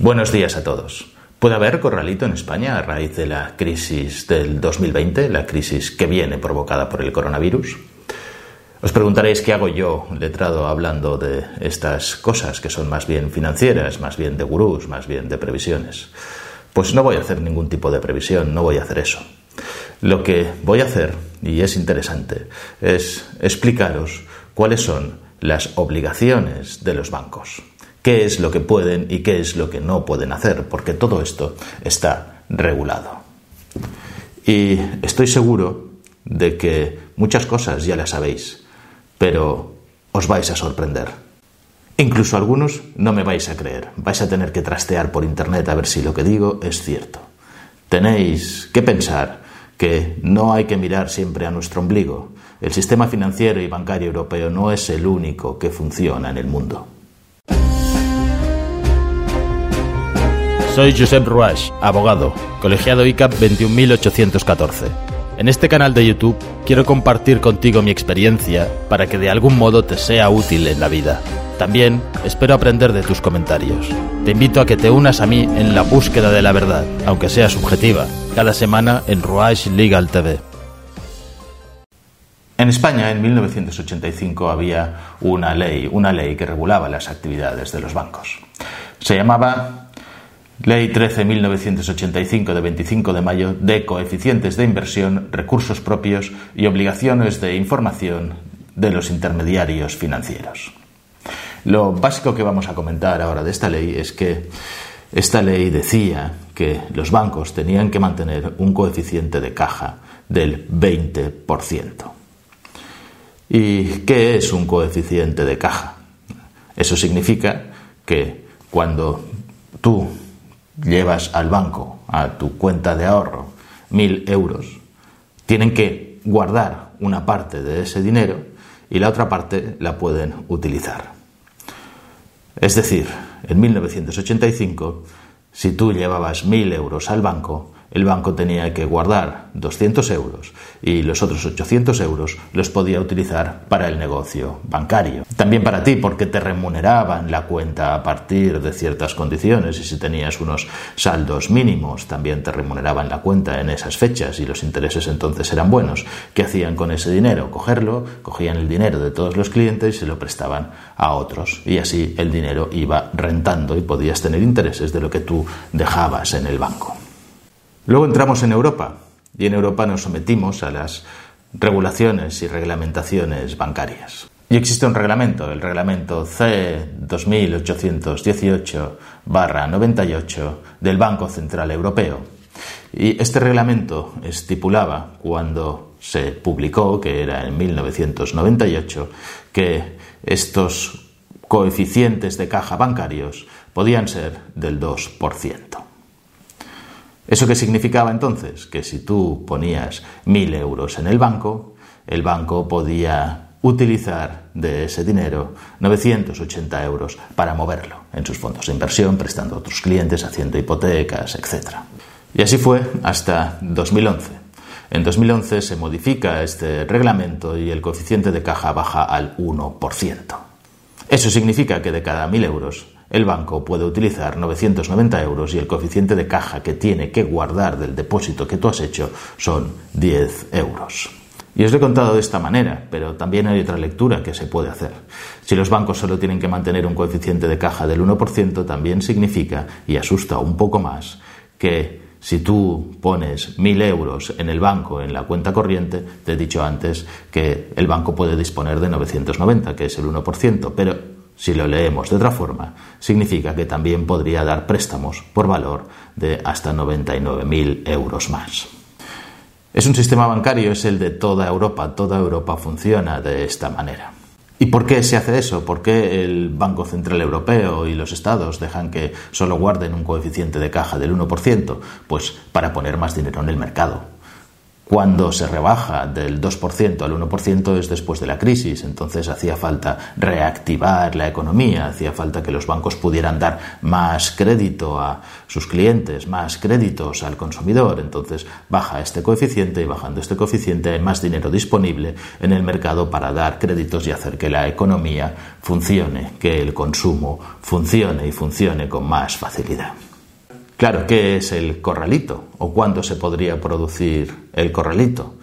Buenos días a todos. ¿Puede haber corralito en España a raíz de la crisis del 2020, la crisis que viene provocada por el coronavirus? Os preguntaréis qué hago yo, letrado, hablando de estas cosas que son más bien financieras, más bien de gurús, más bien de previsiones. Pues no voy a hacer ningún tipo de previsión, no voy a hacer eso. Lo que voy a hacer, y es interesante, es explicaros cuáles son las obligaciones de los bancos qué es lo que pueden y qué es lo que no pueden hacer, porque todo esto está regulado. Y estoy seguro de que muchas cosas ya las sabéis, pero os vais a sorprender. Incluso algunos no me vais a creer, vais a tener que trastear por Internet a ver si lo que digo es cierto. Tenéis que pensar que no hay que mirar siempre a nuestro ombligo. El sistema financiero y bancario europeo no es el único que funciona en el mundo. Soy Josep Ruach, abogado, colegiado ICAP 21814. En este canal de YouTube quiero compartir contigo mi experiencia para que de algún modo te sea útil en la vida. También espero aprender de tus comentarios. Te invito a que te unas a mí en la búsqueda de la verdad, aunque sea subjetiva, cada semana en Ruach Legal TV. En España, en 1985, había una ley, una ley que regulaba las actividades de los bancos. Se llamaba Ley 13.1985 de 25 de mayo de coeficientes de inversión, recursos propios y obligaciones de información de los intermediarios financieros. Lo básico que vamos a comentar ahora de esta ley es que esta ley decía que los bancos tenían que mantener un coeficiente de caja del 20%. ¿Y qué es un coeficiente de caja? Eso significa que cuando tú llevas al banco, a tu cuenta de ahorro, mil euros, tienen que guardar una parte de ese dinero y la otra parte la pueden utilizar. Es decir, en 1985, si tú llevabas mil euros al banco, el banco tenía que guardar 200 euros y los otros 800 euros los podía utilizar para el negocio bancario. También para ti, porque te remuneraban la cuenta a partir de ciertas condiciones y si tenías unos saldos mínimos, también te remuneraban la cuenta en esas fechas y los intereses entonces eran buenos. ¿Qué hacían con ese dinero? Cogerlo, cogían el dinero de todos los clientes y se lo prestaban a otros y así el dinero iba rentando y podías tener intereses de lo que tú dejabas en el banco. Luego entramos en Europa y en Europa nos sometimos a las regulaciones y reglamentaciones bancarias. Y existe un reglamento, el reglamento C 2818-98 del Banco Central Europeo. Y este reglamento estipulaba, cuando se publicó, que era en 1998, que estos coeficientes de caja bancarios podían ser del 2%. ¿Eso qué significaba entonces? Que si tú ponías mil euros en el banco, el banco podía utilizar de ese dinero 980 euros para moverlo en sus fondos de inversión, prestando a otros clientes, haciendo hipotecas, etc. Y así fue hasta 2011. En 2011 se modifica este reglamento y el coeficiente de caja baja al 1%. Eso significa que de cada mil euros el banco puede utilizar 990 euros y el coeficiente de caja que tiene que guardar del depósito que tú has hecho son 10 euros. Y os lo he contado de esta manera, pero también hay otra lectura que se puede hacer. Si los bancos solo tienen que mantener un coeficiente de caja del 1%, también significa, y asusta un poco más, que si tú pones 1.000 euros en el banco, en la cuenta corriente, te he dicho antes que el banco puede disponer de 990, que es el 1%, pero si lo leemos de otra forma, significa que también podría dar préstamos por valor de hasta 99.000 euros más. Es un sistema bancario, es el de toda Europa, toda Europa funciona de esta manera. ¿Y por qué se hace eso? ¿Por qué el Banco Central Europeo y los estados dejan que solo guarden un coeficiente de caja del 1%? Pues para poner más dinero en el mercado. Cuando se rebaja del 2% al 1% es después de la crisis, entonces hacía falta reactivar la economía, hacía falta que los bancos pudieran dar más crédito a sus clientes, más créditos al consumidor, entonces baja este coeficiente y bajando este coeficiente hay más dinero disponible en el mercado para dar créditos y hacer que la economía funcione, que el consumo funcione y funcione con más facilidad. Claro, ¿qué es el corralito? ¿O cuándo se podría producir el corralito?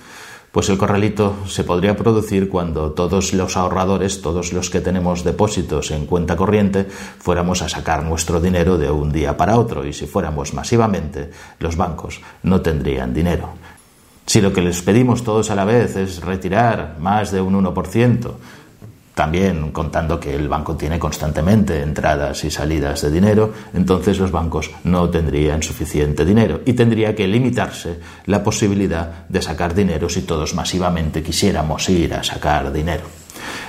Pues el corralito se podría producir cuando todos los ahorradores, todos los que tenemos depósitos en cuenta corriente, fuéramos a sacar nuestro dinero de un día para otro y si fuéramos masivamente, los bancos no tendrían dinero. Si lo que les pedimos todos a la vez es retirar más de un 1%, también contando que el banco tiene constantemente entradas y salidas de dinero, entonces los bancos no tendrían suficiente dinero y tendría que limitarse la posibilidad de sacar dinero si todos masivamente quisiéramos ir a sacar dinero.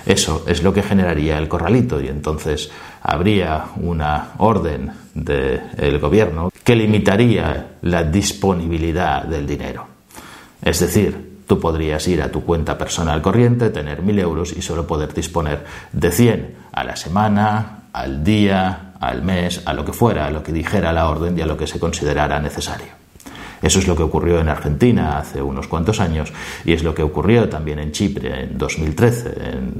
Eso es lo que generaría el corralito y entonces habría una orden del gobierno que limitaría la disponibilidad del dinero. Es decir, Tú podrías ir a tu cuenta personal corriente, tener mil euros y solo poder disponer de 100 a la semana, al día, al mes, a lo que fuera, a lo que dijera la orden y a lo que se considerara necesario. Eso es lo que ocurrió en Argentina hace unos cuantos años y es lo que ocurrió también en Chipre en 2013,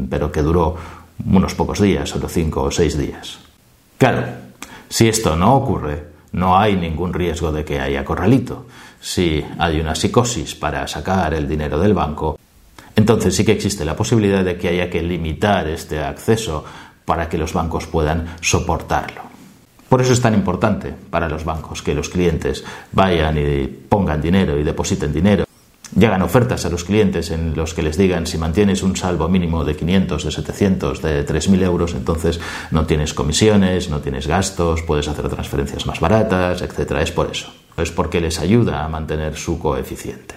pero que duró unos pocos días, solo cinco o seis días. Claro, si esto no ocurre, no hay ningún riesgo de que haya corralito. Si hay una psicosis para sacar el dinero del banco, entonces sí que existe la posibilidad de que haya que limitar este acceso para que los bancos puedan soportarlo. Por eso es tan importante para los bancos que los clientes vayan y pongan dinero y depositen dinero Llegan ofertas a los clientes en los que les digan si mantienes un salvo mínimo de 500, de 700, de 3.000 euros, entonces no tienes comisiones, no tienes gastos, puedes hacer transferencias más baratas, etc. Es por eso. Es porque les ayuda a mantener su coeficiente.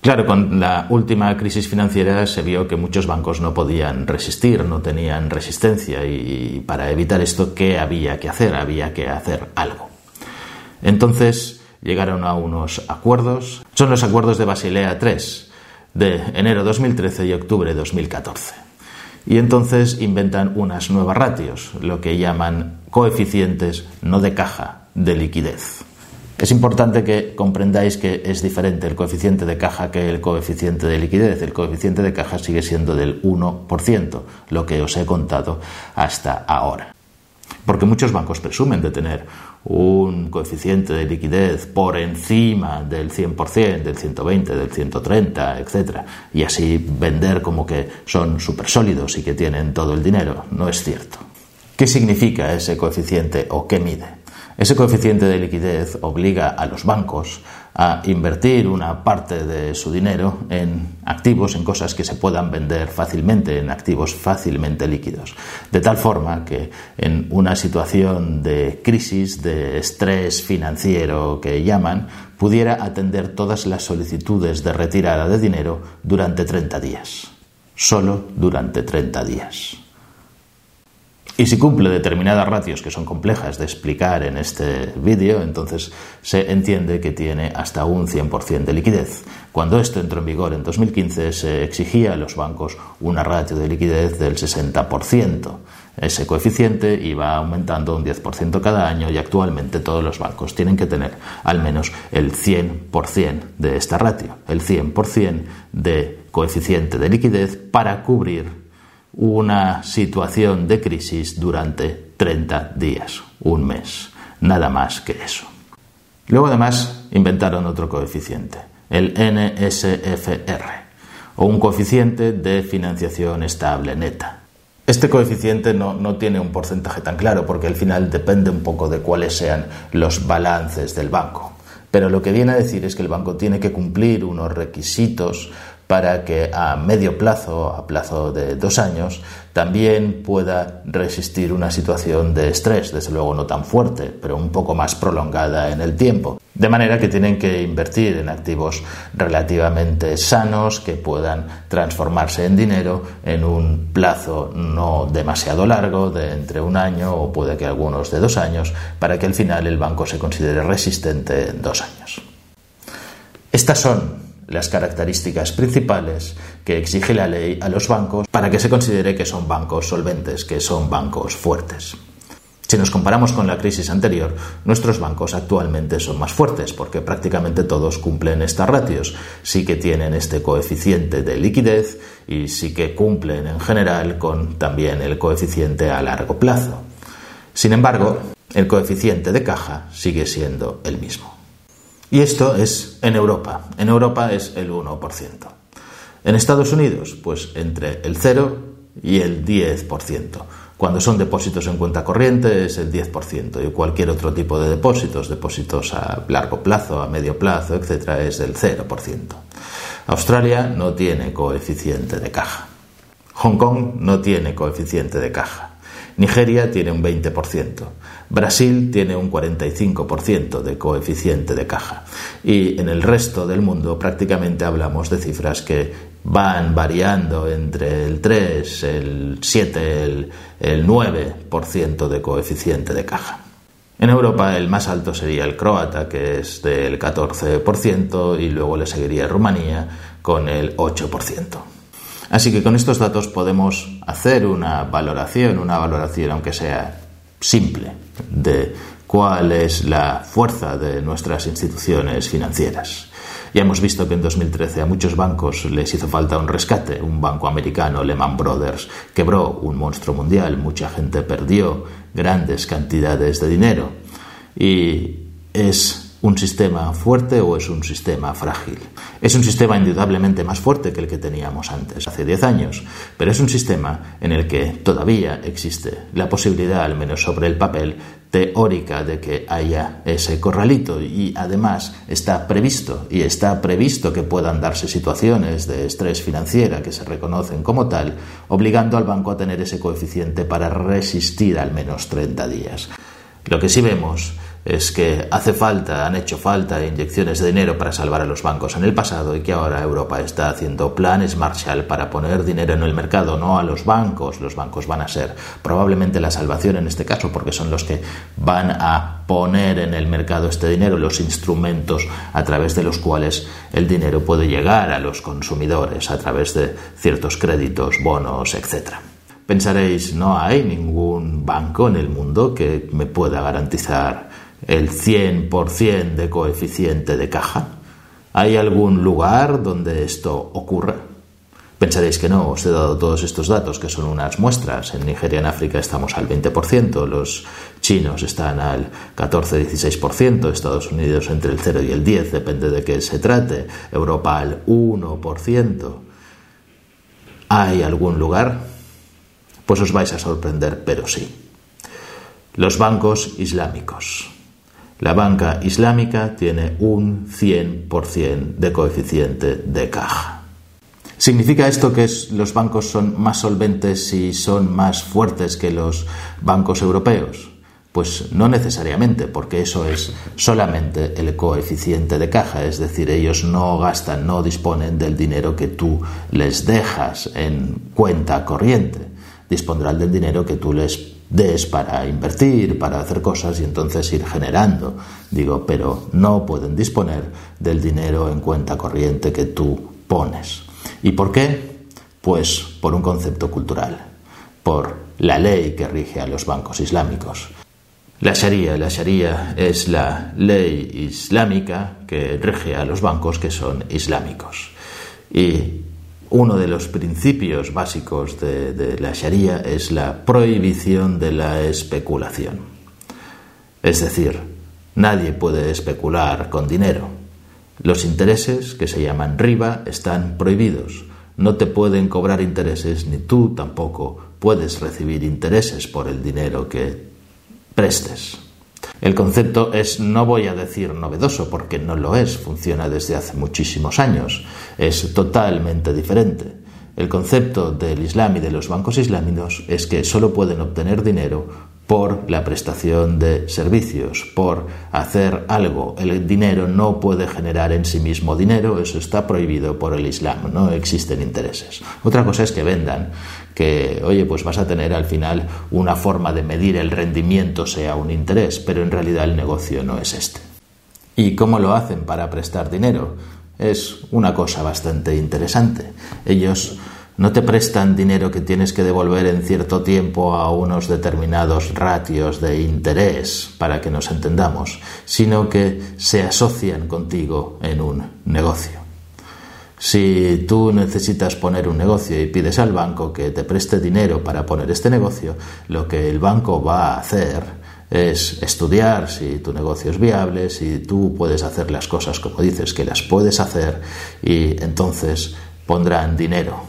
Claro, con la última crisis financiera se vio que muchos bancos no podían resistir, no tenían resistencia y para evitar esto, ¿qué había que hacer? Había que hacer algo. Entonces, llegaron a unos acuerdos. Son los acuerdos de Basilea III de enero 2013 y octubre 2014. Y entonces inventan unas nuevas ratios, lo que llaman coeficientes no de caja, de liquidez. Es importante que comprendáis que es diferente el coeficiente de caja que el coeficiente de liquidez. El coeficiente de caja sigue siendo del 1%, lo que os he contado hasta ahora. Porque muchos bancos presumen de tener un coeficiente de liquidez por encima del 100%, del 120, del 130, etc. Y así vender como que son súper sólidos y que tienen todo el dinero. No es cierto. ¿Qué significa ese coeficiente o qué mide? Ese coeficiente de liquidez obliga a los bancos a invertir una parte de su dinero en activos, en cosas que se puedan vender fácilmente, en activos fácilmente líquidos. De tal forma que en una situación de crisis, de estrés financiero que llaman, pudiera atender todas las solicitudes de retirada de dinero durante 30 días. Solo durante 30 días. Y si cumple determinadas ratios que son complejas de explicar en este vídeo, entonces se entiende que tiene hasta un 100% de liquidez. Cuando esto entró en vigor en 2015 se exigía a los bancos una ratio de liquidez del 60%. Ese coeficiente iba aumentando un 10% cada año y actualmente todos los bancos tienen que tener al menos el 100% de esta ratio, el 100% de coeficiente de liquidez para cubrir una situación de crisis durante 30 días, un mes, nada más que eso. Luego además inventaron otro coeficiente, el NSFR, o un coeficiente de financiación estable neta. Este coeficiente no, no, tiene un porcentaje tan claro porque al final depende un poco de cuáles sean los balances del banco. Pero lo que viene a decir es que el banco tiene que cumplir unos requisitos para que a medio plazo, a plazo de dos años, también pueda resistir una situación de estrés, desde luego no tan fuerte, pero un poco más prolongada en el tiempo. De manera que tienen que invertir en activos relativamente sanos que puedan transformarse en dinero en un plazo no demasiado largo, de entre un año o puede que algunos de dos años, para que al final el banco se considere resistente en dos años. Estas son las características principales que exige la ley a los bancos para que se considere que son bancos solventes, que son bancos fuertes. Si nos comparamos con la crisis anterior, nuestros bancos actualmente son más fuertes porque prácticamente todos cumplen estas ratios. Sí que tienen este coeficiente de liquidez y sí que cumplen en general con también el coeficiente a largo plazo. Sin embargo, el coeficiente de caja sigue siendo el mismo. Y esto es en Europa. En Europa es el 1%. En Estados Unidos, pues entre el 0 y el 10%. Cuando son depósitos en cuenta corriente es el 10% y cualquier otro tipo de depósitos, depósitos a largo plazo, a medio plazo, etcétera, es del 0%. Australia no tiene coeficiente de caja. Hong Kong no tiene coeficiente de caja. Nigeria tiene un 20%. Brasil tiene un 45% de coeficiente de caja. Y en el resto del mundo prácticamente hablamos de cifras que van variando entre el 3, el 7, el, el 9% de coeficiente de caja. En Europa el más alto sería el croata, que es del 14%, y luego le seguiría Rumanía con el 8%. Así que con estos datos podemos hacer una valoración, una valoración aunque sea simple, de cuál es la fuerza de nuestras instituciones financieras. Ya hemos visto que en 2013 a muchos bancos les hizo falta un rescate. Un banco americano, Lehman Brothers, quebró un monstruo mundial. Mucha gente perdió grandes cantidades de dinero. Y es un sistema fuerte o es un sistema frágil. Es un sistema indudablemente más fuerte que el que teníamos antes, hace 10 años, pero es un sistema en el que todavía existe la posibilidad, al menos sobre el papel, teórica de que haya ese corralito y además está previsto y está previsto que puedan darse situaciones de estrés financiera que se reconocen como tal, obligando al banco a tener ese coeficiente para resistir al menos 30 días. Lo que sí vemos es que hace falta, han hecho falta inyecciones de dinero para salvar a los bancos en el pasado y que ahora Europa está haciendo planes Marshall para poner dinero en el mercado, no a los bancos. Los bancos van a ser probablemente la salvación en este caso porque son los que van a poner en el mercado este dinero, los instrumentos a través de los cuales el dinero puede llegar a los consumidores a través de ciertos créditos, bonos, etc. Pensaréis, no hay ningún banco en el mundo que me pueda garantizar el 100% de coeficiente de caja? ¿Hay algún lugar donde esto ocurra? Pensaréis que no, os he dado todos estos datos, que son unas muestras. En Nigeria, en África, estamos al 20%, los chinos están al 14-16%, Estados Unidos entre el 0 y el 10, depende de qué se trate, Europa al 1%. ¿Hay algún lugar? Pues os vais a sorprender, pero sí. Los bancos islámicos. La banca islámica tiene un 100% de coeficiente de caja. ¿Significa esto que los bancos son más solventes y son más fuertes que los bancos europeos? Pues no necesariamente, porque eso es solamente el coeficiente de caja, es decir, ellos no gastan, no disponen del dinero que tú les dejas en cuenta corriente, dispondrán del dinero que tú les des para invertir, para hacer cosas y entonces ir generando. Digo, pero no pueden disponer del dinero en cuenta corriente que tú pones. ¿Y por qué? Pues por un concepto cultural, por la ley que rige a los bancos islámicos. La Sharia, la Sharia es la ley islámica que rige a los bancos que son islámicos. Y uno de los principios básicos de, la Sharia es la prohibición de la especulación. Es decir, nadie puede especular con dinero. Los intereses, que se llaman riba, están prohibidos. No te pueden cobrar intereses ni tú tampoco puedes recibir intereses por el dinero que prestes. El concepto es, no voy a decir novedoso, porque no lo es, funciona desde hace muchísimos años, es totalmente diferente. El concepto del Islam y de los bancos islámicos es que solo pueden obtener dinero por la prestación de servicios, por hacer algo. El dinero no puede generar en sí mismo dinero, eso está prohibido por el Islam, no existen intereses. Otra cosa es que vendan, que, oye, pues vas a tener al final una forma de medir el rendimiento sea un interés, pero en realidad el negocio no es este. ¿Y cómo lo hacen para prestar dinero? Es una cosa bastante interesante. Ellos no te prestan dinero que tienes que devolver en cierto tiempo a unos determinados ratios de interés, para que nos entendamos, sino que se asocian contigo en un negocio. Si tú necesitas poner un negocio y pides al banco que te preste dinero para poner este negocio, lo que el banco va a hacer es estudiar si tu negocio es viable, si tú puedes hacer las cosas como dices que las puedes hacer y entonces pondrán dinero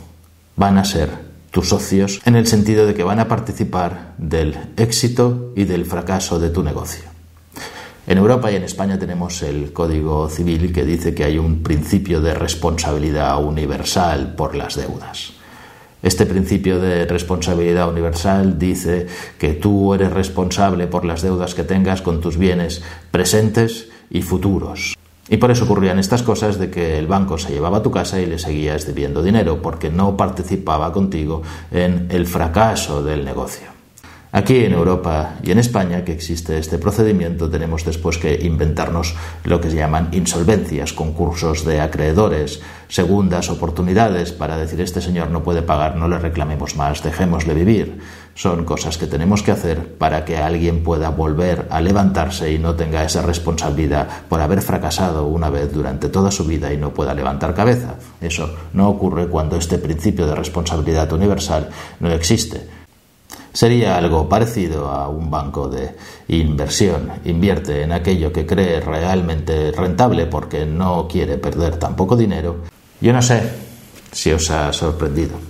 van a ser tus socios en el sentido de que van a participar del éxito y del fracaso de tu negocio. En Europa y en España tenemos el Código Civil que dice que hay un principio de responsabilidad universal por las deudas. Este principio de responsabilidad universal dice que tú eres responsable por las deudas que tengas con tus bienes presentes y futuros. Y por eso ocurrían estas cosas de que el banco se llevaba a tu casa y le seguías debiendo dinero porque no participaba contigo en el fracaso del negocio. Aquí en Europa y en España, que existe este procedimiento, tenemos después que inventarnos lo que se llaman insolvencias, concursos de acreedores, segundas oportunidades para decir este señor no puede pagar, no le reclamemos más, dejémosle vivir. Son cosas que tenemos que hacer para que alguien pueda volver a levantarse y no tenga esa responsabilidad por haber fracasado una vez durante toda su vida y no pueda levantar cabeza. Eso no ocurre cuando este principio de responsabilidad universal no existe Sería algo parecido a un banco de inversión. Invierte en aquello que cree realmente rentable porque no quiere perder tampoco dinero. Yo no sé si os ha sorprendido.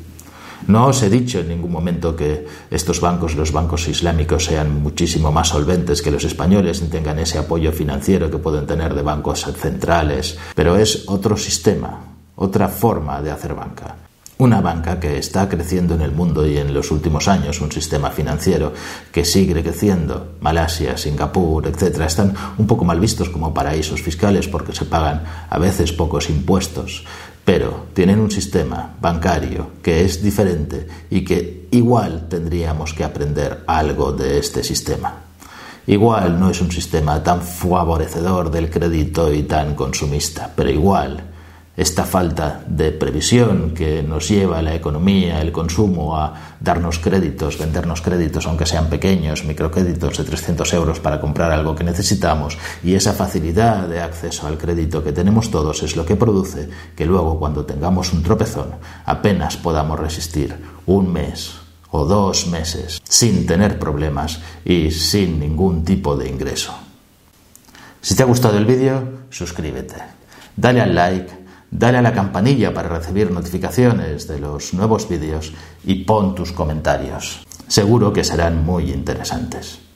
No os he dicho en ningún momento que estos bancos, los bancos islámicos, sean muchísimo más solventes que los españoles y tengan ese apoyo financiero que pueden tener de bancos centrales, pero es otro sistema, otra forma de hacer banca. Una banca que está creciendo en el mundo y en los últimos años, un sistema financiero que sigue creciendo. Malasia, Singapur, etcétera, están un poco mal vistos como paraísos fiscales porque se pagan a veces pocos impuestos, pero tienen un sistema bancario que es diferente y que igual tendríamos que aprender algo de este sistema. Igual no es un sistema tan favorecedor del crédito y tan consumista, pero igual esta falta de previsión que nos lleva la economía, el consumo a darnos créditos, vendernos créditos, aunque sean pequeños, microcréditos de 300 euros para comprar algo que necesitamos, y esa facilidad de acceso al crédito que tenemos todos es lo que produce que luego cuando tengamos un tropezón apenas podamos resistir un mes o dos meses sin tener problemas y sin ningún tipo de ingreso. Si te ha gustado el vídeo, suscríbete, dale al like, Dale a la campanilla para recibir notificaciones de los nuevos vídeos y pon tus comentarios. Seguro que serán muy interesantes.